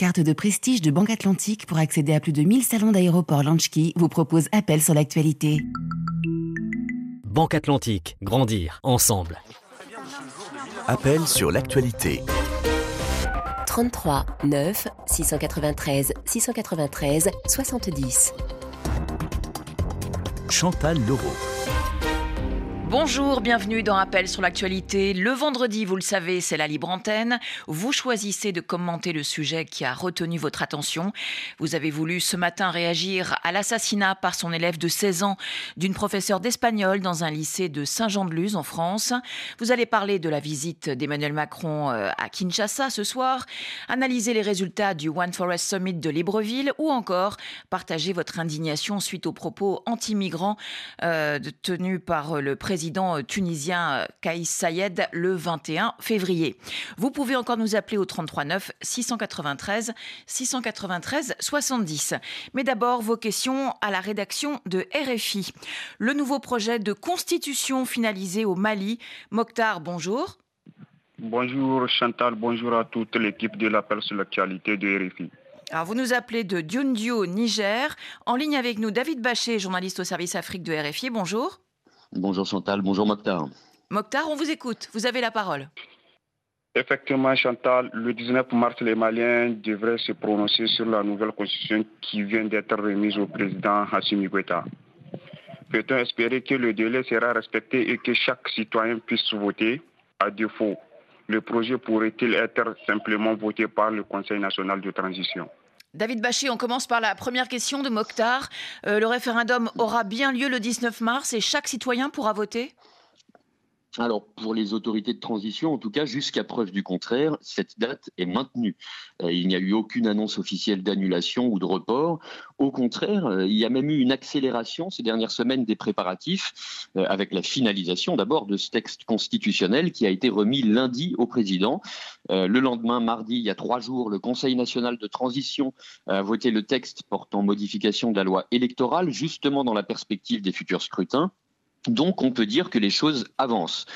Carte de prestige de Banque Atlantique pour accéder à plus de 1000 salons d'aéroport Launchkey vous propose Appel sur l'actualité. Banque Atlantique, grandir ensemble. Appel sur l'actualité. 33 9 693 693 70. Chantal Leroux. Bonjour, bienvenue dans Appel sur l'actualité. Le vendredi, vous le savez, c'est la libre antenne. Vous choisissez de commenter le sujet qui a retenu votre attention. Vous avez voulu ce matin réagir à l'assassinat par son élève de 16 ans d'une professeure d'espagnol dans un lycée de Saint-Jean-de-Luz en France. Vous allez parler de la visite d'Emmanuel Macron euh, à Kinshasa ce soir, analyser les résultats du One Forest Summit de Libreville ou encore partager votre indignation suite aux propos anti-migrants euh, tenus par le président président tunisien Kais Sayed le 21 février. Vous pouvez encore nous appeler au 33 9 693 693 70. Mais d'abord, vos questions à la rédaction de RFI. Le nouveau projet de constitution finalisé au Mali. Mokhtar, bonjour. Bonjour Chantal, bonjour à toute l'équipe de l'appel sur l'actualité de RFI. Alors, vous nous appelez de Diundio, Niger. En ligne avec nous, David Bachet, journaliste au service Afrique de RFI. Bonjour. Bonjour Chantal, bonjour Mokhtar. Mokhtar, on vous écoute, vous avez la parole. Effectivement, Chantal, le 19 mars, les Maliens devraient se prononcer sur la nouvelle constitution qui vient d'être remise au président Hassimi Goïta. Peut-on espérer que le délai sera respecté et que chaque citoyen puisse voter? À défaut, le projet pourrait-il être simplement voté par le Conseil national de transition? David Bachet, on commence par la première question de Mokhtar. Euh, le référendum aura bien lieu le 19 mars et chaque citoyen pourra voter? Alors, pour les autorités de transition, en tout cas, jusqu'à preuve du contraire, cette date est maintenue. Euh, il n'y a eu aucune annonce officielle d'annulation ou de report. Au contraire, euh, il y a même eu une accélération ces dernières semaines des préparatifs, euh, avec la finalisation d'abord de ce texte constitutionnel qui a été remis lundi au président. le lendemain, mardi, il y a trois jours, le Conseil national de transition a voté le texte portant modification de la loi électorale, justement dans la perspective des futurs scrutins. Donc on peut dire que les choses avancent.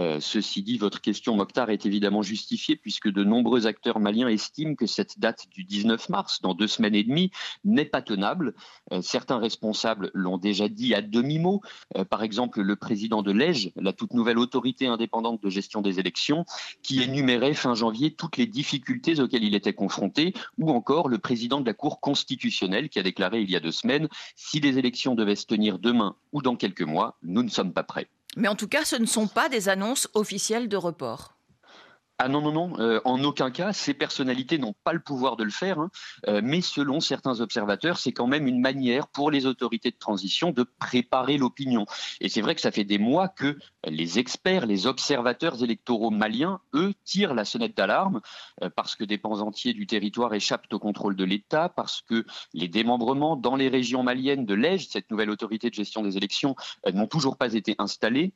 Euh, ceci dit, votre question, Mokhtar, est évidemment justifiée puisque de nombreux acteurs maliens estiment que cette date du 19 mars, dans deux semaines et demie, n'est pas tenable. Euh, certains responsables l'ont déjà dit à demi-mot. Euh, par exemple, le président de l'EGE, la toute nouvelle autorité indépendante de gestion des élections, qui énumérait fin janvier toutes les difficultés auxquelles il était confronté, ou encore le président de la Cour constitutionnelle qui a déclaré il y a deux semaines, si les élections devaient se tenir demain ou dans quelques mois, nous ne sommes pas prêts. Mais en tout cas, ce ne sont pas des annonces officielles de report. Ah non, non, non, euh, en aucun cas, ces personnalités n'ont pas le pouvoir de le faire, hein. euh, mais selon certains observateurs, c'est quand même une manière pour les autorités de transition de préparer l'opinion. Et c'est vrai que ça fait des mois que les experts, les observateurs électoraux maliens, eux, tirent la sonnette d'alarme, euh, parce que des pans entiers du territoire échappent au contrôle de l'État, parce que les démembrements dans les régions maliennes de l'EGE, cette nouvelle autorité de gestion des élections, n'ont toujours pas été installés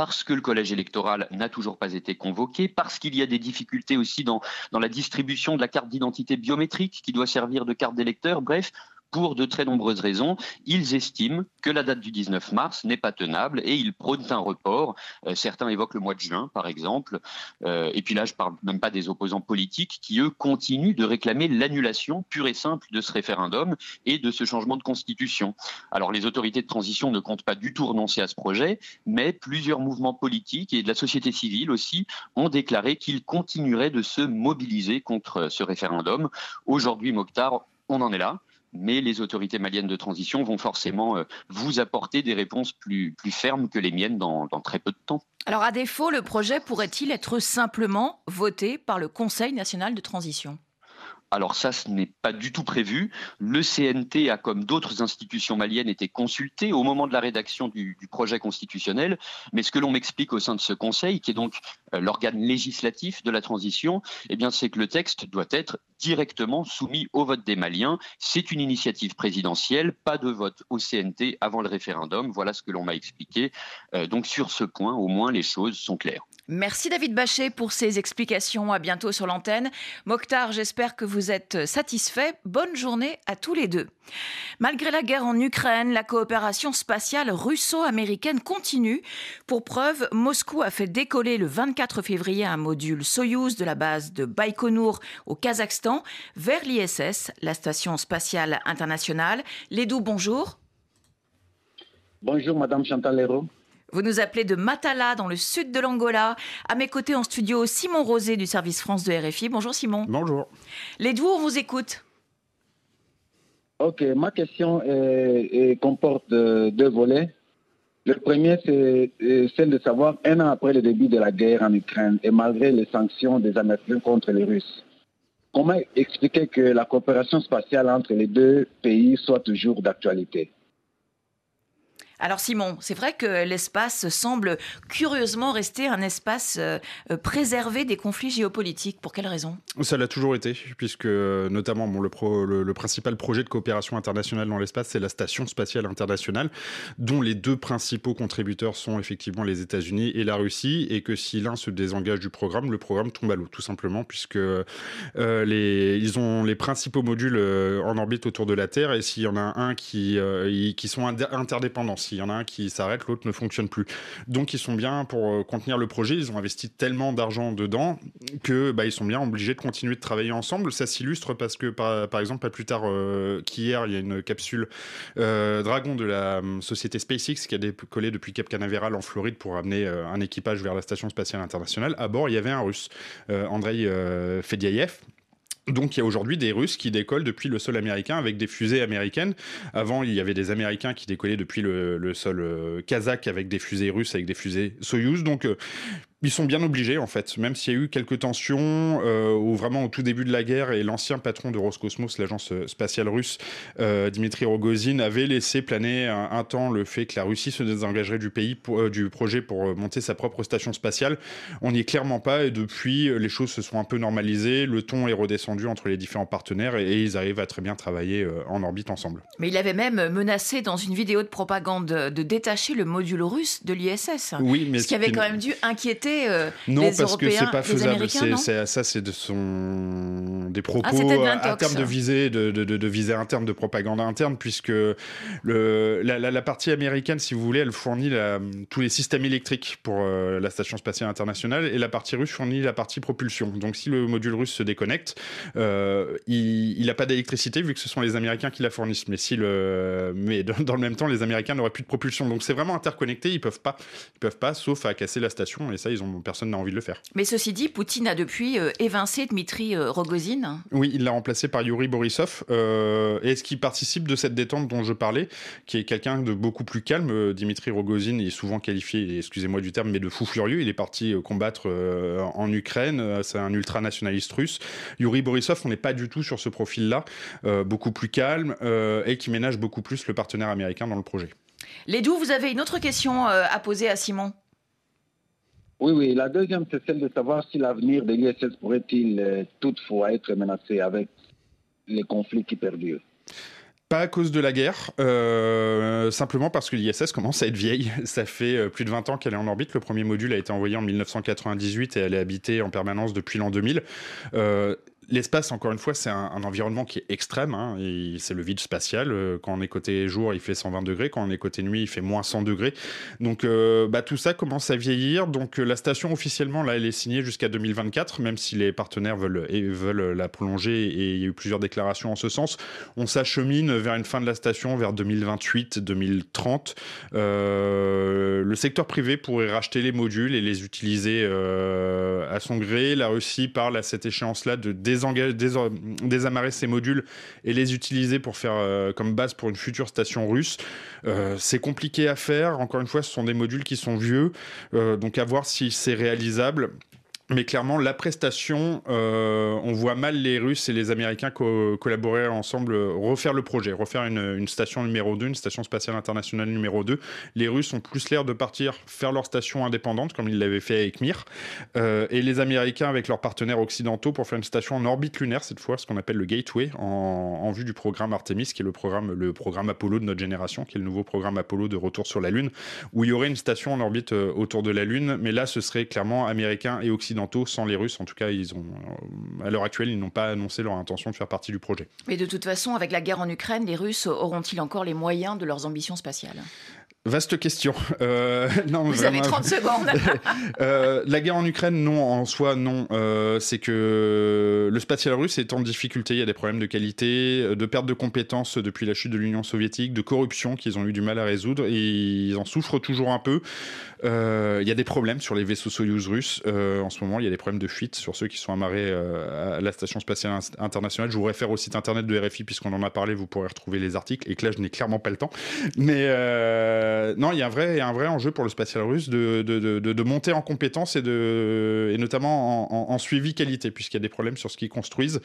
parce que le collège électoral n'a toujours pas été convoqué, parce qu'il y a des difficultés aussi dans, la distribution de la carte d'identité biométrique qui doit servir de carte d'électeur. Bref, pour de très nombreuses raisons. Ils estiment que la date du 19 mars n'est pas tenable et ils prônent un report. Euh, certains évoquent le mois de juin, par exemple. Euh, et puis là, je ne parle même pas des opposants politiques qui, eux, continuent de réclamer l'annulation pure et simple de ce référendum et de ce changement de constitution. Alors, les autorités de transition ne comptent pas du tout renoncer à ce projet, mais plusieurs mouvements politiques et de la société civile aussi ont déclaré qu'ils continueraient de se mobiliser contre ce référendum. Aujourd'hui, Mokhtar, on en est là mais les autorités maliennes de transition vont forcément euh, vous apporter des réponses plus, fermes que les miennes dans, dans très peu de temps. Alors à défaut, le projet pourrait-il être simplement voté par le Conseil national de transition? Alors ça, ce n'est pas du tout prévu. Le CNT a, comme d'autres institutions maliennes, été consulté au moment de la rédaction du, projet constitutionnel. Mais ce que l'on m'explique au sein de ce Conseil, qui est donc euh, l'organe législatif de la transition, eh bien, c'est que le texte doit être directement soumis au vote des Maliens. C'est une initiative présidentielle, pas de vote au CNT avant le référendum. Voilà ce que l'on m'a expliqué. Euh, donc sur ce point, au moins, les choses sont claires. Merci David Bachet pour ces explications. À bientôt sur l'antenne. Mokhtar, j'espère que vous êtes satisfait. Bonne journée à tous les deux. Malgré la guerre en Ukraine, la coopération spatiale russo-américaine continue. Pour preuve, Moscou a fait décoller le 24 février un module Soyouz de la base de Baïkonour au Kazakhstan vers l'ISS, la station spatiale internationale. Lédou, bonjour. Bonjour Madame Chantal Leroux. Vous nous appelez de Matala, dans le sud de l'Angola. À mes côtés en studio, Simon Rosé du service France de RFI. Bonjour Simon. Bonjour. Les on vous écoute. Ok, ma question comporte deux volets. Le premier, c'est celle de savoir, un an après le début de la guerre en Ukraine et malgré les sanctions des Américains contre les Russes, comment expliquer que la coopération spatiale entre les deux pays soit toujours d'actualité? Alors Simon, c'est vrai que l'espace semble curieusement rester un espace euh, euh, préservé des conflits géopolitiques. Pour quelle raison? Ça l'a toujours été, puisque notamment bon, le, principal projet de coopération internationale dans l'espace, c'est la Station spatiale internationale, dont les deux principaux contributeurs sont effectivement les États-Unis et la Russie, et que si l'un se désengage du programme, le programme tombe à l'eau, tout simplement, puisque euh, ils ont les principaux modules en orbite autour de la Terre, et s'il y en a un qui, qui sont interdépendants, s'il y en a un qui s'arrête, l'autre ne fonctionne plus. Donc ils sont bien pour euh, contenir le projet, ils ont investi tellement d'argent dedans que bah, ils sont bien obligés de continuer de travailler ensemble. Ça s'illustre parce que par, exemple pas plus tard euh, qu'hier, il y a une capsule euh, Dragon de la société SpaceX qui a décollé depuis Cap Canaveral en Floride pour amener un équipage vers la station spatiale internationale. À bord, il y avait un Russe, Andrei Fediaev donc il y a aujourd'hui des Russes qui décollent depuis le sol américain avec des fusées américaines. Avant, il y avait des Américains qui décollaient depuis le, sol euh, kazakh avec des fusées russes, avec des fusées Soyuz. Donc euh, ils sont bien obligés, en fait, même s'il y a eu quelques tensions, euh, ou vraiment au tout début de la guerre, et l'ancien patron de Roscosmos, l'agence spatiale russe, euh, Dimitri Rogozin, avait laissé planer un, temps le fait que la Russie se désengagerait du pays, euh, du projet pour monter sa propre station spatiale. On n'y est clairement pas, et depuis, les choses se sont un peu normalisées, le ton est redescendu entre les différents partenaires, et, ils arrivent à très bien travailler en orbite ensemble. Mais il avait même menacé dans une vidéo de propagande de détacher le module russe de l'ISS. Oui, mais ce qui avait quand même dû inquiéter euh, non, parce que c'est pas faisable. C'est ça, c'est de son des propos ah, à terme de visée, de, de, de, visée interne, de propagande interne, puisque le, la, partie américaine, si vous voulez, elle fournit tous les systèmes électriques pour euh, la station spatiale internationale, et la partie russe fournit la partie propulsion. Donc, si le module russe se déconnecte, euh, il n'a pas d'électricité vu que ce sont les Américains qui la fournissent. Mais si le, mais dans le même temps, les Américains n'auraient plus de propulsion. Donc, c'est vraiment interconnecté. Ils peuvent pas, ils peuvent pas, sauf à casser la station. Et ça, ils ont personne n'a envie de le faire. Mais ceci dit, Poutine a depuis euh, évincé Dmitri euh, Rogozin. Oui, il l'a remplacé par Yuri Borisov. Euh, et ce qui participe de cette détente dont je parlais, qui est quelqu'un de beaucoup plus calme, Dmitri Rogozin est souvent qualifié, excusez-moi du terme, mais de fou furieux. Il est parti combattre en Ukraine. C'est un ultranationaliste russe. Yuri Borisov, on n'est pas du tout sur ce profil-là, beaucoup plus calme et qui ménage beaucoup plus le partenaire américain dans le projet. Lédou, vous avez une autre question à poser à Simon oui, oui. La deuxième, c'est celle de savoir si l'avenir de l'ISS pourrait-il euh, toutefois être menacé avec les conflits qui perdurent. Pas à cause de la guerre, euh, simplement parce que l'ISS commence à être vieille. Ça fait euh, plus de 20 ans qu'elle est en orbite. Le premier module a été envoyé en 1998 et elle est habitée en permanence depuis l'an 2000. L'espace, encore une fois, c'est un, environnement qui est extrême. Hein, c'est le vide spatial. Euh, quand on est côté jour, il fait 120 degrés. Quand on est côté nuit, il fait moins 100 degrés. Donc, euh, bah, tout ça commence à vieillir. Donc, euh, la station, officiellement, là, elle est signée jusqu'à 2024, même si les partenaires veulent, la prolonger et il y a eu plusieurs déclarations en ce sens. On s'achemine vers une fin de la station vers 2028-2030. le secteur privé pourrait racheter les modules et les utiliser à son gré. La Russie parle à cette échéance-là de désamarrer ces modules et les utiliser pour faire euh, comme base pour une future station russe. Euh, c'est compliqué à faire. Encore une fois, ce sont des modules qui sont vieux, euh, donc à voir si c'est réalisable. Mais clairement, la prestation, euh, on voit mal les Russes et les Américains collaborer ensemble, refaire le projet, refaire une, station numéro 2, une station spatiale internationale numéro 2. Les Russes ont plus l'air de partir faire leur station indépendante, comme ils l'avaient fait avec Mir, euh, et les Américains avec leurs partenaires occidentaux pour faire une station en orbite lunaire, cette fois, ce qu'on appelle le Gateway, en, vue du programme Artemis, qui est le programme, le programme Apollo de notre génération, qui est le nouveau programme Apollo de retour sur la Lune, où il y aurait une station en orbite euh, autour de la Lune, mais là, ce serait clairement américains et occidentaux, sans les Russes. En tout cas, ils ont, euh, à l'heure actuelle, ils n'ont pas annoncé leur intention de faire partie du projet. Mais de toute façon, avec la guerre en Ukraine, les Russes auront-ils encore les moyens de leurs ambitions spatiales? Vaste question. Euh, non, Vous avez 30 secondes. euh, la guerre en Ukraine, non, en soi, non. Euh, c'est que le spatial russe est en difficulté. Il y a des problèmes de qualité, de perte de compétences depuis la chute de l'Union soviétique, de corruption qu'ils ont eu du mal à résoudre et ils en souffrent toujours un peu. Il y a des problèmes sur les vaisseaux Soyuz russes. En ce moment, il y a des problèmes de fuite sur ceux qui sont amarrés à la Station spatiale internationale. Je vous réfère au site internet de RFI puisqu'on en a parlé. Vous pourrez retrouver les articles. Et que là, je n'ai clairement pas le temps. Mais non, il y a un vrai, enjeu pour le spatial russe de, monter en compétences et, notamment en, suivi qualité puisqu'il y a des problèmes sur ce qu'ils construisent.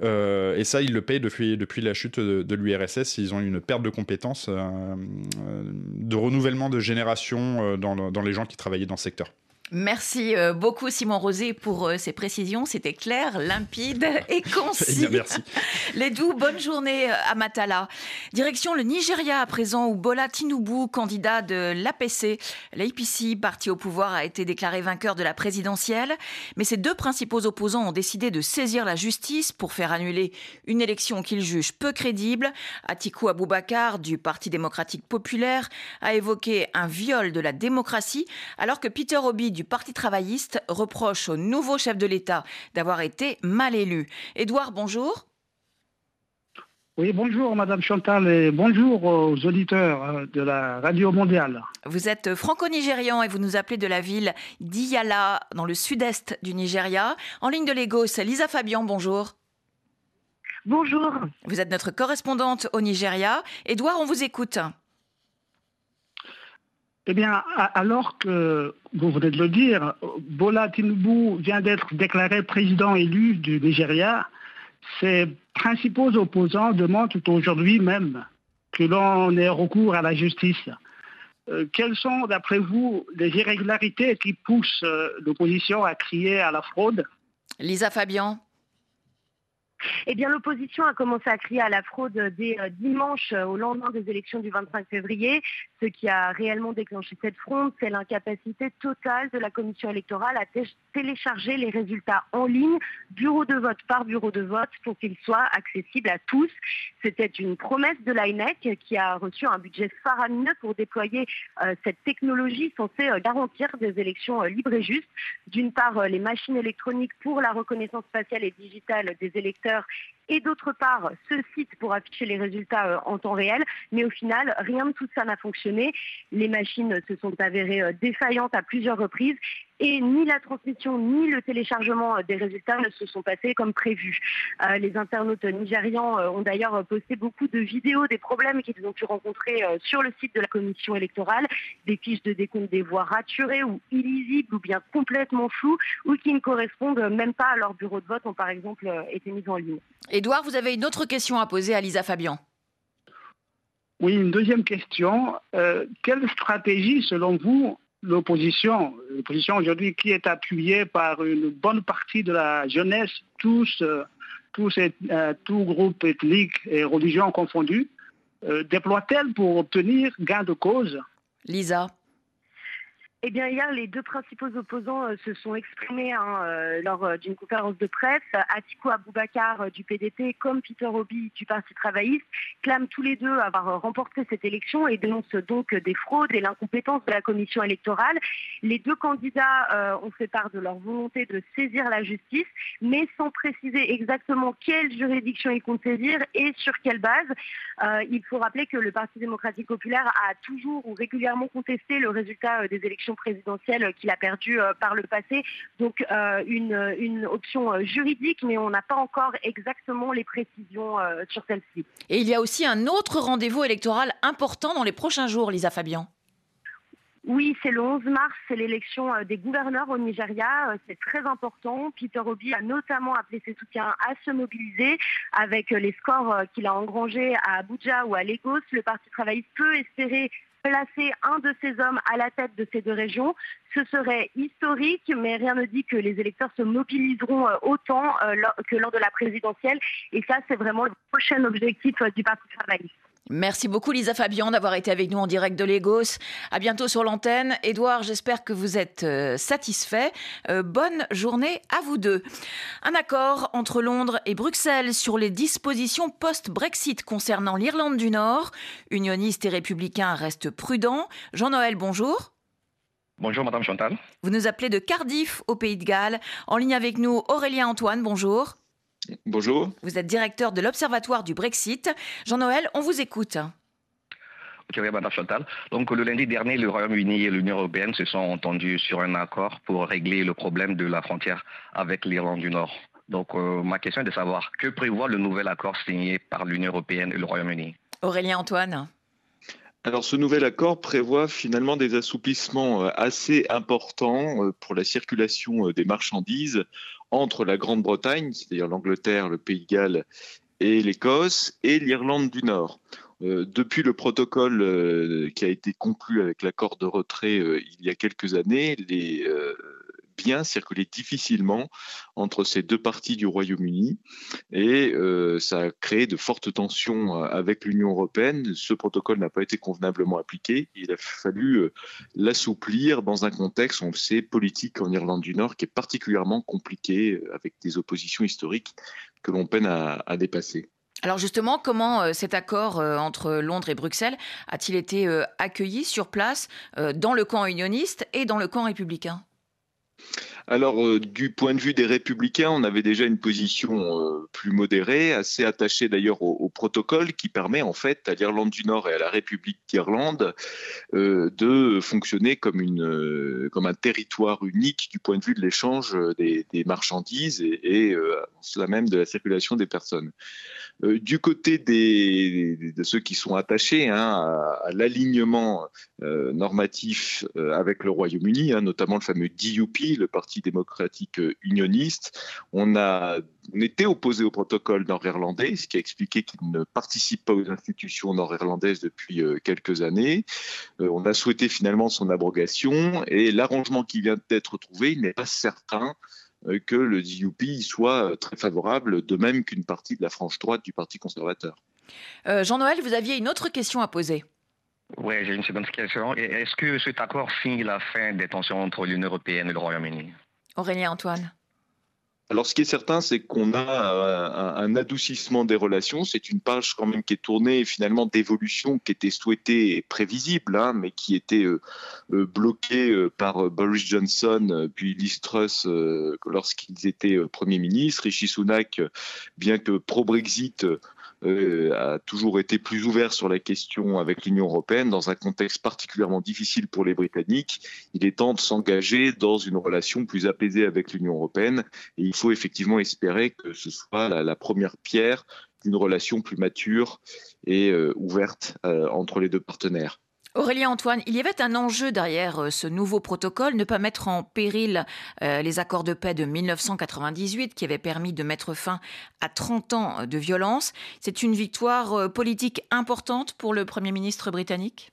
et ça, ils le payent depuis, la chute de, l'URSS. Ils ont une perte de compétences, de renouvellement de génération dans, dans les gens qui travaillaient dans ce secteur. Merci euh, beaucoup Simon Rosé pour euh, ces précisions. C'était clair, limpide et concis. Eh merci. Les doux, bonne journée euh, à Matala. Direction le Nigeria à présent où Bola Tinubu, candidat de l'APC, l'APC, parti au pouvoir, a été déclaré vainqueur de la présidentielle. Mais ses deux principaux opposants ont décidé de saisir la justice pour faire annuler une élection qu'ils jugent peu crédible. Atiku Abubakar du Parti démocratique populaire a évoqué un viol de la démocratie alors que Peter Obi du Parti travailliste reproche au nouveau chef de l'État d'avoir été mal élu. Édouard, bonjour. Oui, bonjour Madame Chantal et bonjour aux auditeurs euh, de la Radio Mondiale. Vous êtes franco-nigérian et vous nous appelez de la ville d'Iyala, dans le sud-est du Nigeria. En ligne de Lagos, Lisa Fabian, bonjour. Bonjour. Vous êtes notre correspondante au Nigeria. Édouard, on vous écoute. Eh bien, alors que, vous venez de le dire, Bola Tinubu vient d'être déclaré président élu du Nigeria, ses principaux opposants demandent aujourd'hui même que l'on ait recours à la justice. Euh, quelles sont, d'après vous, les irrégularités qui poussent euh, l'opposition à crier à la fraude? Lisa Fabian eh bien, l'opposition a commencé à crier à la fraude dès euh, dimanche euh, au lendemain des élections du 25 février. Ce qui a réellement déclenché cette fronde, c'est l'incapacité totale de la commission électorale à télécharger les résultats en ligne, bureau de vote par bureau de vote, pour qu'ils soient accessibles à tous. C'était une promesse de l'INEC qui a reçu un budget faramineux pour déployer euh, cette technologie censée garantir des élections libres et justes. D'une part, les machines électroniques pour la reconnaissance faciale et digitale des électeurs et d'autre part ce site pour afficher les résultats euh, en temps réel. Mais au final, rien de tout ça n'a fonctionné. Les machines se sont avérées euh, défaillantes à plusieurs reprises et ni la transmission ni le téléchargement des résultats ne se sont passés comme prévu. Euh, les internautes nigérians euh, ont d'ailleurs posté beaucoup de vidéos des problèmes qu'ils ont pu rencontrer euh, sur le site de la commission électorale, des fiches de décompte des voix raturées ou illisibles ou bien complètement floues ou qui ne correspondent même pas à leur bureau de vote ont par exemple été mises en ligne. Édouard, vous avez une autre question à poser à Lisa Fabian. Oui, une deuxième question. quelle stratégie, selon vous, l'opposition, l'opposition aujourd'hui qui est appuyée par une bonne partie de la jeunesse, tous, euh, tous, euh, tout groupe ethnique et religion confondus, euh, déploie-t-elle pour obtenir gain de cause? Lisa eh bien, hier, les deux principaux opposants euh, se sont exprimés hein, euh, lors euh, d'une conférence de presse. Atiku Abubakar du PDP comme Peter Obi du Parti travailliste clament tous les deux avoir remporté cette élection et dénoncent donc des fraudes et l'incompétence de la commission électorale. Les deux candidats ont fait part de leur volonté de saisir la justice, mais sans préciser exactement quelle juridiction ils comptent saisir et sur quelle base. il faut rappeler que le Parti démocratique populaire a toujours ou régulièrement contesté le résultat des élections présidentielle qu'il a perdue euh, par le passé. Donc euh, une, une option euh, juridique, mais on n'a pas encore exactement les précisions sur celle-ci. Et il y a aussi un autre rendez-vous électoral important dans les prochains jours, Lisa Fabian. Oui, c'est le 11 mars, c'est l'élection des gouverneurs au Nigeria. C'est très important. Peter Obi a notamment appelé ses soutiens à se mobiliser avec les scores qu'il a engrangés à Abuja ou à Lagos. Le Parti travailliste peut espérer placer un de ces hommes à la tête de ces deux régions. Ce serait historique, mais rien ne dit que les électeurs se mobiliseront autant que lors de la présidentielle. Et ça, c'est vraiment le prochain objectif du Parti travailliste. Merci beaucoup Lisa Fabian d'avoir été avec nous en direct de Lagos. À bientôt sur l'antenne. Édouard, j'espère que vous êtes euh, satisfait. Euh, bonne journée à vous deux. Un accord entre Londres et Bruxelles sur les dispositions post-Brexit concernant l'Irlande du Nord. Unionistes et républicains restent prudents. Jean-Noël, bonjour. Bonjour Madame Chantal. Vous nous appelez de Cardiff au Pays de Galles. En ligne avec nous Aurélien Antoine, bonjour. Bonjour. Vous êtes directeur de l'Observatoire du Brexit. Jean-Noël, on vous écoute. Ok, Madame Chantal. Donc, le lundi dernier, le Royaume-Uni et l'Union européenne se sont entendus sur un accord pour régler le problème de la frontière avec l'Irlande du Nord. Donc, euh, ma question est de savoir que prévoit le nouvel accord signé par l'Union européenne et le Royaume-Uni? Aurélien Antoine. Alors ce nouvel accord prévoit finalement des assouplissements euh, assez importants euh, pour la circulation des marchandises entre la Grande-Bretagne, c'est-à-dire l'Angleterre, le Pays de Galles et l'Écosse, et l'Irlande du Nord. Euh, depuis le protocole euh, qui a été conclu avec l'accord de retrait euh, il y a quelques années, les biens circulaient difficilement entre ces deux parties du Royaume-Uni et euh, ça a créé de fortes tensions euh, avec l'Union européenne. Ce protocole n'a pas été convenablement appliqué. Il a fallu euh, l'assouplir dans un contexte, on le sait, politique en Irlande du Nord qui est particulièrement compliqué avec des oppositions historiques que l'on peine à dépasser. Alors justement, comment cet accord entre Londres et Bruxelles a-t-il été accueilli sur place dans le camp unioniste et dans le camp républicain? Alors, euh, du point de vue des républicains, on avait déjà une position euh, plus modérée, assez attachée d'ailleurs au, protocole qui permet en fait à l'Irlande du Nord et à la République d'Irlande euh, de fonctionner comme, une, comme un territoire unique du point de vue de l'échange des, marchandises et, cela même de la circulation des personnes. du côté des, de ceux qui sont attachés hein, à, l'alignement normatif avec le Royaume-Uni, hein, notamment le fameux DUP, le Parti démocratique euh, unioniste. On a on était opposé au protocole nord-irlandais, ce qui a expliqué qu'il ne participe pas aux institutions nord-irlandaises depuis euh, quelques années. Euh, on a souhaité finalement son abrogation et l'arrangement qui vient d'être trouvé, il n'est pas certain que le DUP soit très favorable, de même qu'une partie de la frange droite du Parti conservateur. Jean-Noël, vous aviez une autre question à poser. Oui, j'ai une seconde question. Est-ce que cet accord signe la fin des tensions entre l'Union européenne et le Royaume-Uni? Aurélien Antoine. Alors, ce qui est certain, c'est qu'on a euh, un, adoucissement des relations. C'est une page quand même qui est tournée finalement d'évolution qui était souhaitée et prévisible, hein, mais qui était euh, euh, bloquée par Boris Johnson puis Liz Truss lorsqu'ils étaient Premier ministre. Rishi Sunak, bien que pro-Brexit, euh, a toujours été plus ouvert sur la question avec l'Union européenne dans un contexte particulièrement difficile pour les Britanniques. Il est temps de s'engager dans une relation plus apaisée avec l'Union européenne et il faut effectivement espérer que ce soit la, première pierre d'une relation plus mature et euh, ouverte euh, entre les deux partenaires. Aurélien Antoine, il y avait un enjeu derrière euh, ce nouveau protocole, ne pas mettre en péril euh, les accords de paix de 1998 qui avaient permis de mettre fin à 30 ans de violence. C'est une victoire euh, politique importante pour le Premier ministre britannique?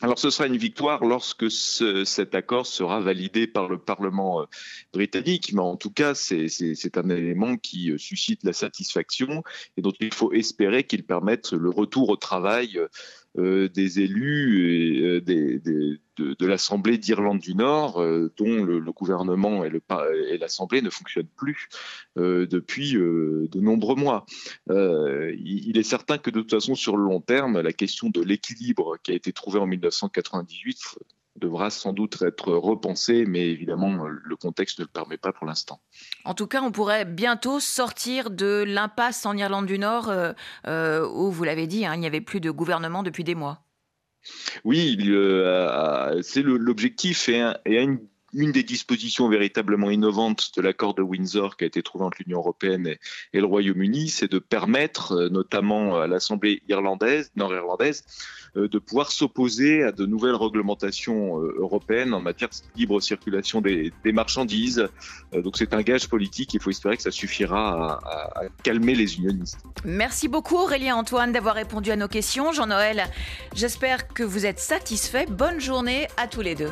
Alors ce sera une victoire lorsque cet accord sera validé par le Parlement britannique, mais en tout cas c'est un élément qui suscite la satisfaction et dont il faut espérer qu'il permette le retour au travail des élus euh, de, l'Assemblée d'Irlande du Nord, euh, dont le, gouvernement et l'Assemblée ne fonctionnent plus depuis de nombreux mois. il, est certain que de toute façon, sur le long terme, la question de l'équilibre qui a été trouvé en 1998 devra sans doute être repensé, mais évidemment, le contexte ne le permet pas pour l'instant. En tout cas, on pourrait bientôt sortir de l'impasse en Irlande du Nord, euh, euh, où, vous l'avez dit, hein, il n'y avait plus de gouvernement depuis des mois. Oui, euh, c'est l'objectif et, à une une des dispositions véritablement innovantes de l'accord de Windsor qui a été trouvé entre l'Union européenne et, le Royaume-Uni, c'est de permettre, notamment à l'Assemblée irlandaise, nord-irlandaise, de pouvoir s'opposer à de nouvelles réglementations européennes en matière de libre circulation des, marchandises. donc c'est un gage politique. Il faut espérer que ça suffira à, à calmer les unionistes. Merci beaucoup Aurélien Antoine d'avoir répondu à nos questions. Jean-Noël, j'espère que vous êtes satisfait. Bonne journée à tous les deux.